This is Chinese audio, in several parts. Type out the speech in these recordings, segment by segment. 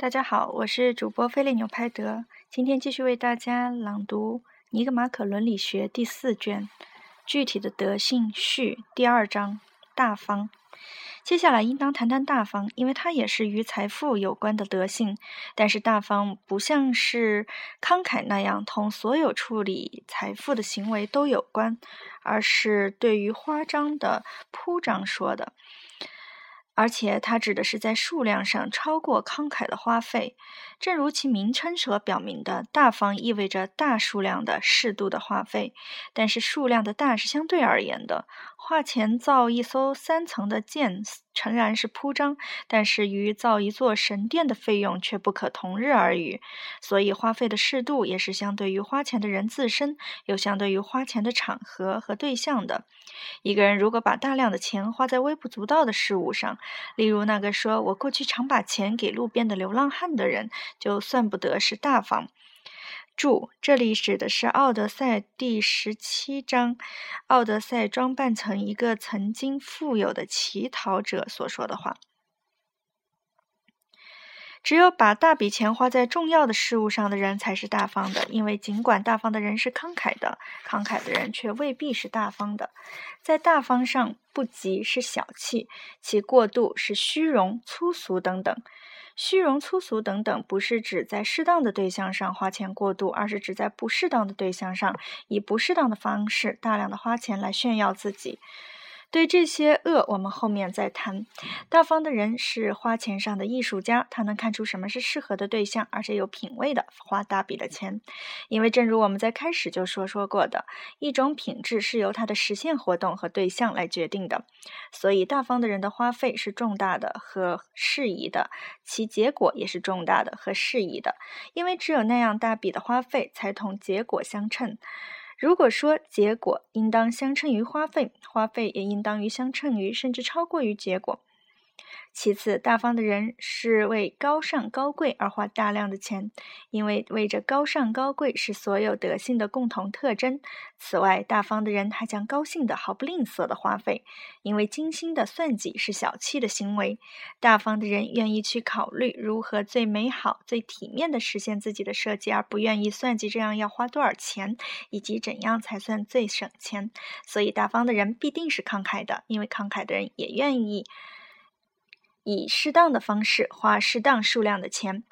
大家好，我是主播菲利纽拍德，今天继续为大家朗读《尼格马可伦理学》第四卷《具体的德性序》第二章“大方”。接下来应当谈谈大方，因为它也是与财富有关的德性。但是大方不像是慷慨那样同所有处理财富的行为都有关，而是对于花张的铺张说的。而且，它指的是在数量上超过慷慨的花费，正如其名称所表明的，大方意味着大数量的适度的花费。但是，数量的大是相对而言的。花钱造一艘三层的舰，诚然是铺张，但是与造一座神殿的费用却不可同日而语。所以，花费的适度也是相对于花钱的人自身，又相对于花钱的场合和对象的。一个人如果把大量的钱花在微不足道的事物上，例如那个说我过去常把钱给路边的流浪汉的人，就算不得是大方。注：这里指的是《奥德赛》第十七章，奥德赛装扮成一个曾经富有的乞讨者所说的话。只有把大笔钱花在重要的事物上的人才是大方的，因为尽管大方的人是慷慨的，慷慨的人却未必是大方的。在大方上不及是小气，其过度是虚荣、粗俗等等。虚荣、粗俗等等，不是指在适当的对象上花钱过度，而是指在不适当的对象上，以不适当的方式大量的花钱来炫耀自己。对这些恶，我们后面再谈。大方的人是花钱上的艺术家，他能看出什么是适合的对象，而且有品位的花大笔的钱。因为正如我们在开始就说说过的，一种品质是由它的实现活动和对象来决定的。所以，大方的人的花费是重大的和适宜的，其结果也是重大的和适宜的。因为只有那样大笔的花费，才同结果相称。如果说结果应当相称于花费，花费也应当于相称于，甚至超过于结果。其次，大方的人是为高尚高贵而花大量的钱，因为为着高尚高贵是所有德性的共同特征。此外，大方的人还将高兴的毫不吝啬的花费，因为精心的算计是小气的行为。大方的人愿意去考虑如何最美好、最体面的实现自己的设计，而不愿意算计这样要花多少钱，以及怎样才算最省钱。所以，大方的人必定是慷慨的，因为慷慨的人也愿意。以适当的方式花适当数量的钱。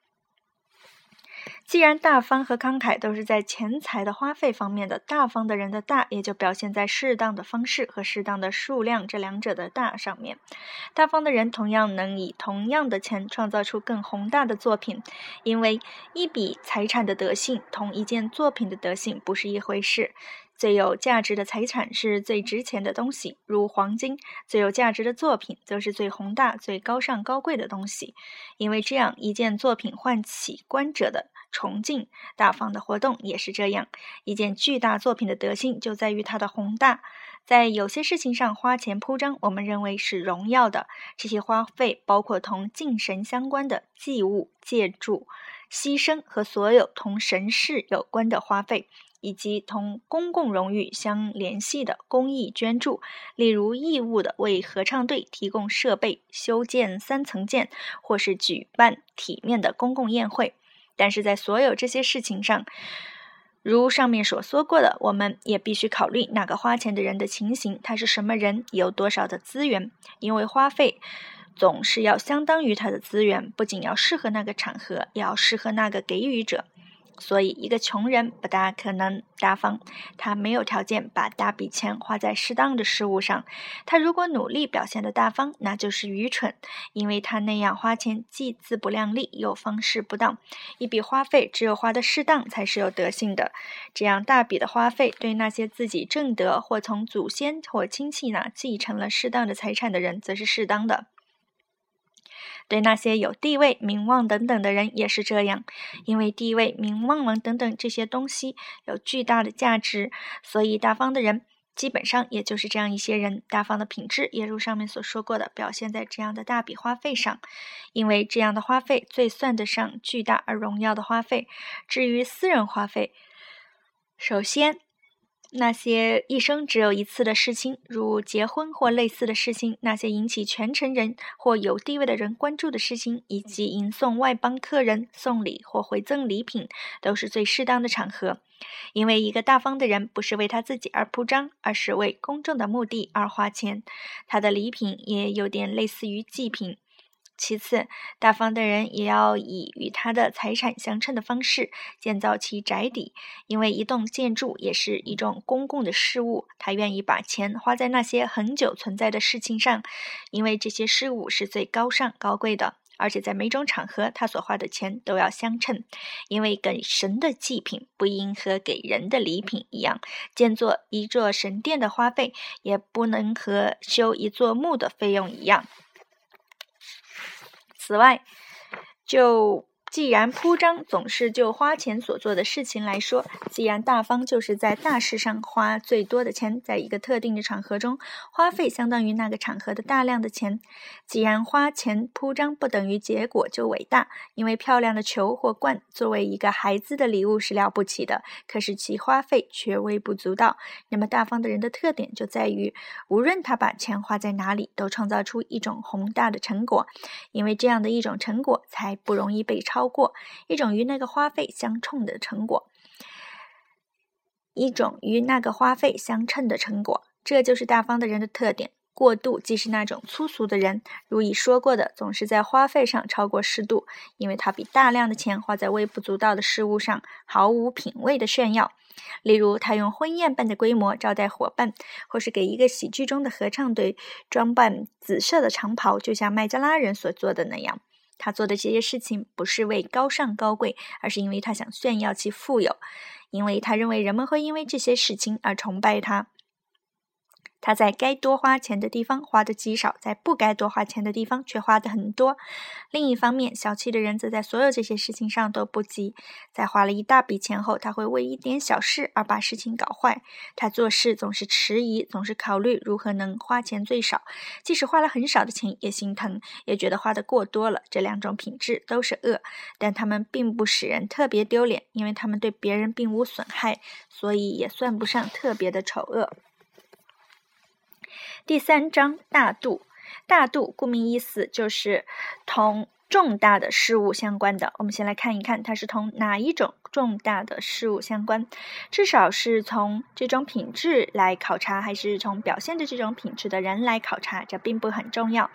既然大方和慷慨都是在钱财的花费方面的，大方的人的大也就表现在适当的方式和适当的数量这两者的大上面。大方的人同样能以同样的钱创造出更宏大的作品，因为一笔财产的德性同一件作品的德性不是一回事。最有价值的财产是最值钱的东西，如黄金；最有价值的作品则是最宏大、最高尚、高贵的东西。因为这样一件作品唤起观者的崇敬，大方的活动也是这样。一件巨大作品的德性就在于它的宏大。在有些事情上花钱铺张，我们认为是荣耀的。这些花费包括同敬神相关的祭物、借助、牺牲和所有同神事有关的花费。以及同公共荣誉相联系的公益捐助，例如义务的为合唱队提供设备、修建三层建，或是举办体面的公共宴会。但是在所有这些事情上，如上面所说过的，我们也必须考虑那个花钱的人的情形，他是什么人，有多少的资源，因为花费总是要相当于他的资源，不仅要适合那个场合，也要适合那个给予者。所以，一个穷人不大可能大方，他没有条件把大笔钱花在适当的事物上。他如果努力表现的大方，那就是愚蠢，因为他那样花钱既自不量力，又方式不当。一笔花费只有花的适当，才是有德性的。这样大笔的花费，对那些自己挣得或从祖先或亲戚那继承了适当的财产的人，则是适当的。对那些有地位、名望等等的人也是这样，因为地位、名望等等这些东西有巨大的价值，所以大方的人基本上也就是这样一些人。大方的品质也如上面所说过的，表现在这样的大笔花费上，因为这样的花费最算得上巨大而荣耀的花费。至于私人花费，首先。那些一生只有一次的事情，如结婚或类似的事情；那些引起全城人或有地位的人关注的事情，以及迎送外邦客人、送礼或回赠礼品，都是最适当的场合。因为一个大方的人不是为他自己而铺张，而是为公众的目的而花钱。他的礼品也有点类似于祭品。其次，大方的人也要以与他的财产相称的方式建造其宅邸，因为一栋建筑也是一种公共的事物。他愿意把钱花在那些很久存在的事情上，因为这些事物是最高尚高贵的。而且在每种场合，他所花的钱都要相称，因为给神的祭品不应和给人的礼品一样。建作一座神殿的花费也不能和修一座墓的费用一样。此外，就。既然铺张总是就花钱所做的事情来说，既然大方就是在大事上花最多的钱，在一个特定的场合中花费相当于那个场合的大量的钱。既然花钱铺张不等于结果就伟大，因为漂亮的球或罐作为一个孩子的礼物是了不起的，可是其花费却微不足道。那么大方的人的特点就在于，无论他把钱花在哪里，都创造出一种宏大的成果，因为这样的一种成果才不容易被超。超过一种与那个花费相冲的成果，一种与那个花费相称的成果，这就是大方的人的特点。过度既是那种粗俗的人，如已说过的，总是在花费上超过适度，因为他比大量的钱花在微不足道的事物上毫无品味的炫耀。例如，他用婚宴般的规模招待伙伴，或是给一个喜剧中的合唱队装扮紫色的长袍，就像麦加拉人所做的那样。他做的这些事情不是为高尚高贵，而是因为他想炫耀其富有，因为他认为人们会因为这些事情而崇拜他。他在该多花钱的地方花的极少，在不该多花钱的地方却花的很多。另一方面，小气的人则在所有这些事情上都不急。在花了一大笔钱后，他会为一点小事而把事情搞坏。他做事总是迟疑，总是考虑如何能花钱最少。即使花了很少的钱，也心疼，也觉得花的过多了。这两种品质都是恶，但他们并不使人特别丢脸，因为他们对别人并无损害，所以也算不上特别的丑恶。第三章大度，大度顾名思义就是同重大的事物相关的。我们先来看一看，它是同哪一种重大的事物相关？至少是从这种品质来考察，还是从表现的这种品质的人来考察？这并不很重要。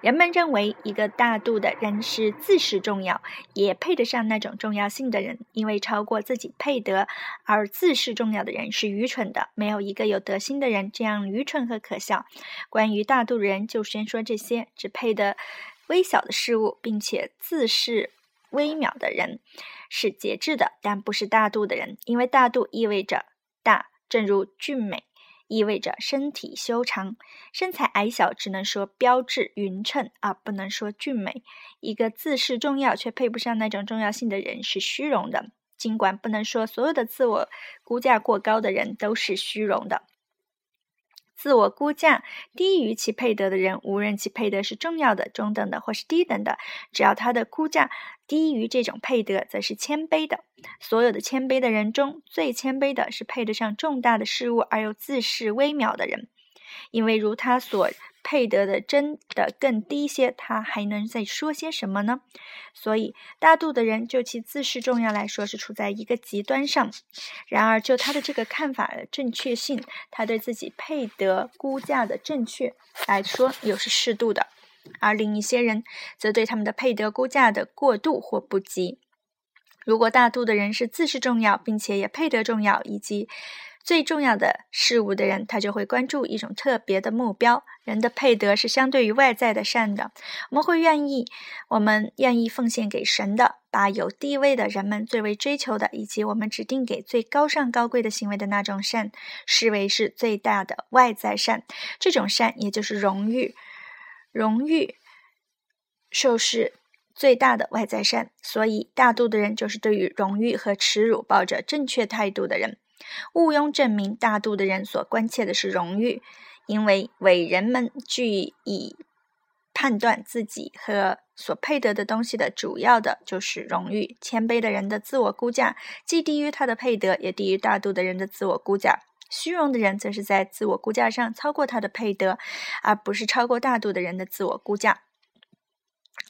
人们认为，一个大度的人是自视重要，也配得上那种重要性的人，因为超过自己配得而自视重要的人是愚蠢的。没有一个有德心的人这样愚蠢和可笑。关于大度人，就先说这些：只配得微小的事物，并且自视微渺的人是节制的，但不是大度的人，因为大度意味着大，正如俊美。意味着身体修长，身材矮小只能说标致匀称，而不能说俊美。一个自视重要却配不上那种重要性的人是虚荣的，尽管不能说所有的自我估价过高的人都是虚荣的。自我估价低于其配得的人，无论其配得是重要的、中等的或是低等的，只要他的估价低于这种配得，则是谦卑的。所有的谦卑的人中，最谦卑的是配得上重大的事物而又自视微渺的人，因为如他所。配得的真的更低些，他还能再说些什么呢？所以，大度的人就其自视重要来说，是处在一个极端上；然而，就他的这个看法的正确性，他对自己配得估价的正确来说，又是适度的；而另一些人，则对他们的配得估价的过度或不及。如果大度的人是自视重要，并且也配得重要，以及。最重要的事物的人，他就会关注一种特别的目标。人的配得是相对于外在的善的，我们会愿意，我们愿意奉献给神的，把有地位的人们最为追求的，以及我们指定给最高尚高贵的行为的那种善，视为是最大的外在善。这种善也就是荣誉，荣誉，受是最大的外在善。所以，大度的人就是对于荣誉和耻辱抱着正确态度的人。毋庸证明，大度的人所关切的是荣誉，因为伟人们据以判断自己和所配得的东西的主要的就是荣誉。谦卑的人的自我估价既低于他的配得，也低于大度的人的自我估价。虚荣的人则是在自我估价上超过他的配得，而不是超过大度的人的自我估价。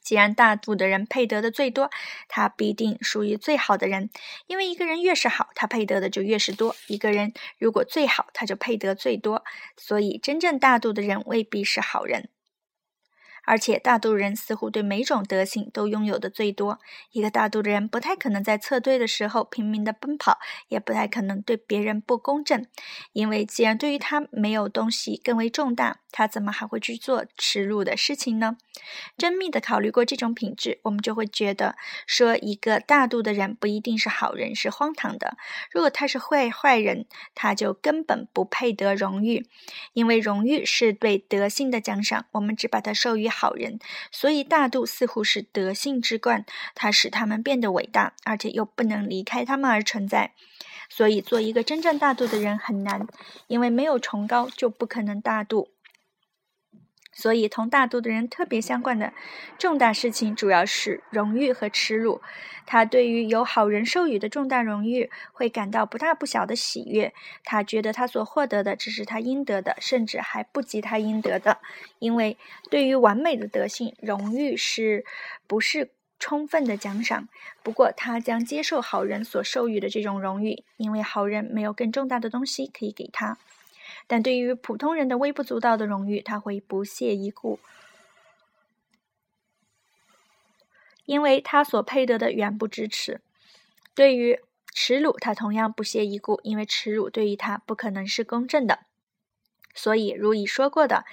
既然大度的人配得的最多，他必定属于最好的人，因为一个人越是好，他配得的就越是多。一个人如果最好，他就配得最多。所以，真正大度的人未必是好人。而且，大度人似乎对每种德性都拥有的最多。一个大度的人不太可能在策队的时候拼命的奔跑，也不太可能对别人不公正，因为既然对于他没有东西更为重大，他怎么还会去做耻辱的事情呢？缜密的考虑过这种品质，我们就会觉得说，一个大度的人不一定是好人，是荒唐的。如果他是坏坏人，他就根本不配得荣誉，因为荣誉是对德性的奖赏，我们只把它授予。好好人，所以大度似乎是德性之冠，它使他们变得伟大，而且又不能离开他们而存在。所以，做一个真正大度的人很难，因为没有崇高就不可能大度。所以，同大度的人特别相关的重大事情，主要是荣誉和耻辱。他对于有好人授予的重大荣誉，会感到不大不小的喜悦。他觉得他所获得的只是他应得的，甚至还不及他应得的。因为对于完美的德性，荣誉是不是充分的奖赏？不过，他将接受好人所授予的这种荣誉，因为好人没有更重大的东西可以给他。但对于普通人的微不足道的荣誉，他会不屑一顾，因为他所配得的远不支持。对于耻辱，他同样不屑一顾，因为耻辱对于他不可能是公正的。所以，如已说过的，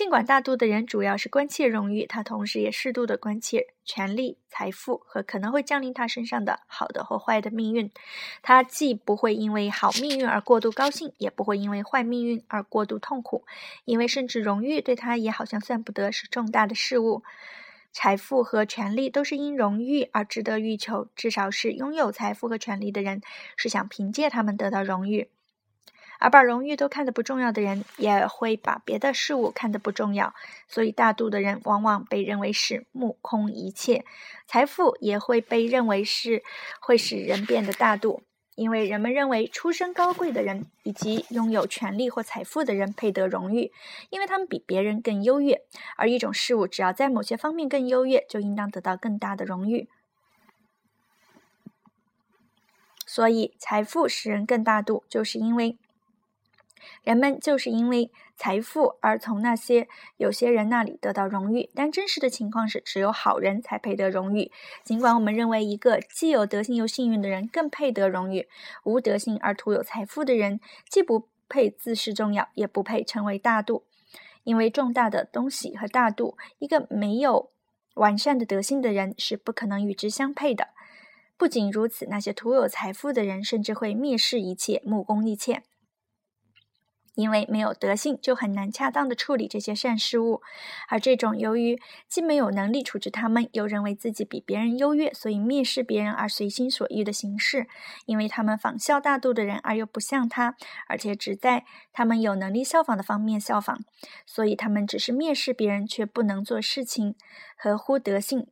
尽管大度的人主要是关切荣誉，他同时也适度的关切权力、财富和可能会降临他身上的好的或坏的命运。他既不会因为好命运而过度高兴，也不会因为坏命运而过度痛苦，因为甚至荣誉对他也好像算不得是重大的事物。财富和权力都是因荣誉而值得欲求，至少是拥有财富和权力的人是想凭借他们得到荣誉。而把荣誉都看得不重要的人，也会把别的事物看得不重要。所以，大度的人往往被认为是目空一切。财富也会被认为是会使人变得大度，因为人们认为出身高贵的人以及拥有权力或财富的人配得荣誉，因为他们比别人更优越。而一种事物只要在某些方面更优越，就应当得到更大的荣誉。所以，财富使人更大度，就是因为。人们就是因为财富而从那些有些人那里得到荣誉，但真实的情况是，只有好人才配得荣誉。尽管我们认为一个既有德性又幸运的人更配得荣誉，无德性而徒有财富的人既不配自视重要，也不配成为大度。因为重大的东西和大度，一个没有完善的德性的人是不可能与之相配的。不仅如此，那些徒有财富的人甚至会蔑视一切，目空一切。因为没有德性，就很难恰当的处理这些善事物，而这种由于既没有能力处置他们，又认为自己比别人优越，所以蔑视别人而随心所欲的形式，因为他们仿效大度的人而又不像他，而且只在他们有能力效仿的方面效仿，所以他们只是蔑视别人，却不能做事情合乎德性。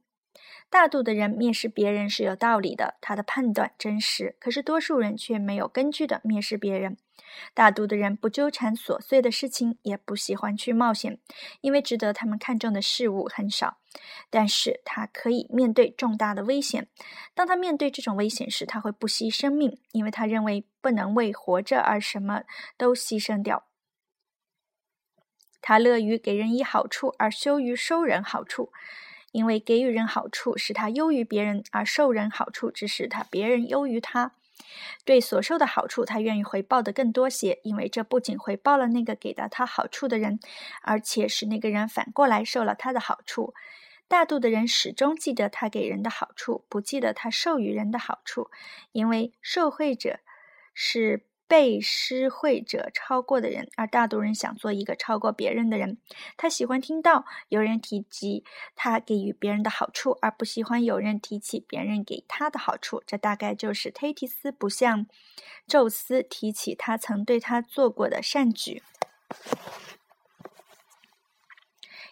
大度的人蔑视别人是有道理的，他的判断真实，可是多数人却没有根据的蔑视别人。大度的人不纠缠琐碎的事情，也不喜欢去冒险，因为值得他们看重的事物很少。但是他可以面对重大的危险。当他面对这种危险时，他会不惜生命，因为他认为不能为活着而什么都牺牲掉。他乐于给人以好处，而羞于收人好处，因为给予人好处使他优于别人，而受人好处只使他别人优于他。对所受的好处，他愿意回报的更多些，因为这不仅回报了那个给到他好处的人，而且使那个人反过来受了他的好处。大度的人始终记得他给人的好处，不记得他授予人的好处，因为受惠者是。被施惠者超过的人，而大多人想做一个超过别人的人。他喜欢听到有人提及他给予别人的好处，而不喜欢有人提起别人给他的好处。这大概就是忒提斯不像宙斯提起他曾对他做过的善举。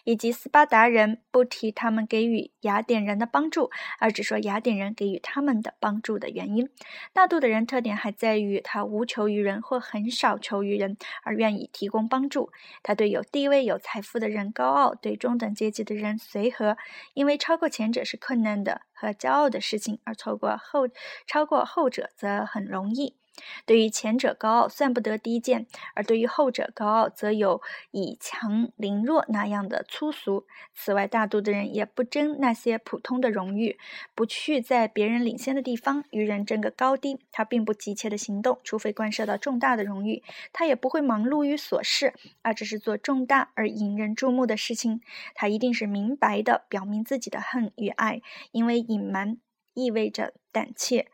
以及斯巴达人不提他们给予雅典人的帮助，而只说雅典人给予他们的帮助的原因。大度的人特点还在于他无求于人或很少求于人，而愿意提供帮助。他对有地位、有财富的人高傲，对中等阶级的人随和，因为超过前者是困难的和骄傲的事情，而错过后超过后者则很容易。对于前者高傲算不得低贱，而对于后者高傲则有以强凌弱那样的粗俗。此外，大度的人也不争那些普通的荣誉，不去在别人领先的地方与人争个高低。他并不急切的行动，除非关涉到重大的荣誉。他也不会忙碌于琐事，而只是做重大而引人注目的事情。他一定是明白的表明自己的恨与爱，因为隐瞒意味着胆怯。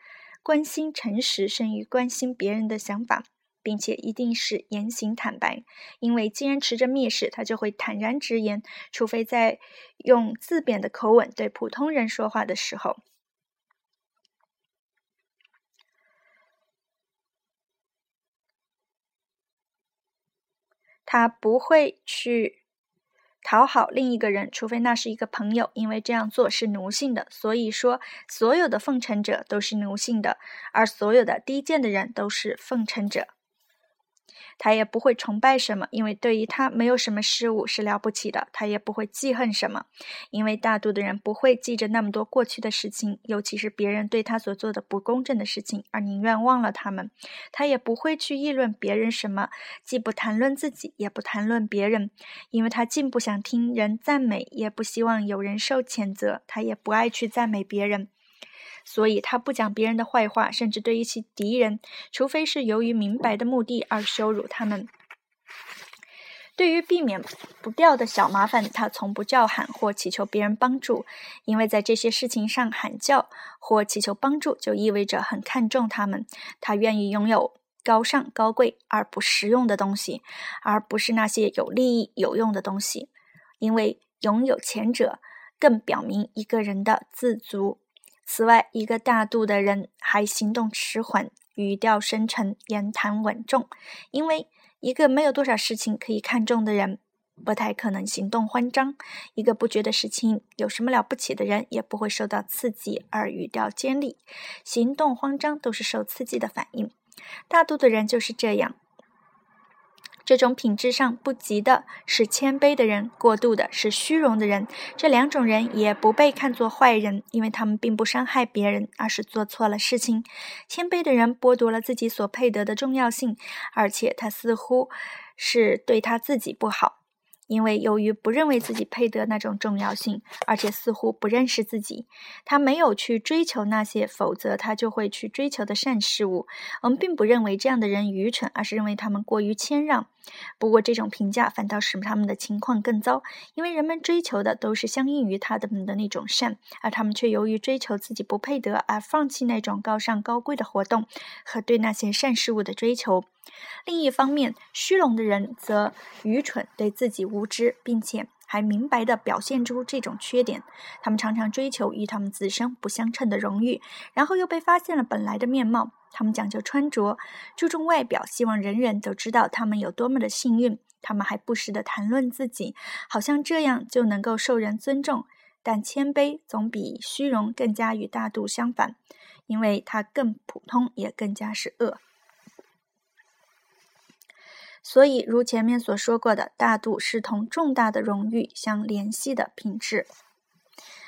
关心诚实胜于关心别人的想法，并且一定是言行坦白，因为既然持着蔑视，他就会坦然直言，除非在用自贬的口吻对普通人说话的时候，他不会去。讨好另一个人，除非那是一个朋友，因为这样做是奴性的。所以说，所有的奉承者都是奴性的，而所有的低贱的人都是奉承者。他也不会崇拜什么，因为对于他没有什么事物是了不起的。他也不会记恨什么，因为大度的人不会记着那么多过去的事情，尤其是别人对他所做的不公正的事情，而宁愿忘了他们。他也不会去议论别人什么，既不谈论自己，也不谈论别人，因为他既不想听人赞美，也不希望有人受谴责。他也不爱去赞美别人。所以他不讲别人的坏话，甚至对于其敌人，除非是由于明白的目的而羞辱他们。对于避免不掉的小麻烦，他从不叫喊或祈求别人帮助，因为在这些事情上喊叫或祈求帮助，就意味着很看重他们。他愿意拥有高尚、高贵而不实用的东西，而不是那些有利益、有用的东西，因为拥有前者更表明一个人的自足。此外，一个大度的人还行动迟缓，语调深沉，言谈稳重。因为一个没有多少事情可以看重的人，不太可能行动慌张；一个不觉得事情有什么了不起的人，也不会受到刺激而语调尖利。行动慌张都是受刺激的反应。大度的人就是这样。这种品质上不及的是谦卑的人，过度的是虚荣的人。这两种人也不被看作坏人，因为他们并不伤害别人，而是做错了事情。谦卑的人剥夺了自己所配得的重要性，而且他似乎是对他自己不好。因为由于不认为自己配得那种重要性，而且似乎不认识自己，他没有去追求那些，否则他就会去追求的善事物。我们并不认为这样的人愚蠢，而是认为他们过于谦让。不过这种评价反倒使他们的情况更糟，因为人们追求的都是相应于他们的那种善，而他们却由于追求自己不配得而放弃那种高尚高贵的活动和对那些善事物的追求。另一方面，虚荣的人则愚蠢，对自己无知，并且还明白地表现出这种缺点。他们常常追求与他们自身不相称的荣誉，然后又被发现了本来的面貌。他们讲究穿着，注重外表，希望人人都知道他们有多么的幸运。他们还不时地谈论自己，好像这样就能够受人尊重。但谦卑总比虚荣更加与大度相反，因为它更普通，也更加是恶。所以，如前面所说过的，大度是同重大的荣誉相联系的品质。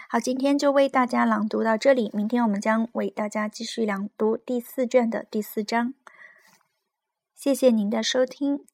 好，今天就为大家朗读到这里，明天我们将为大家继续朗读第四卷的第四章。谢谢您的收听。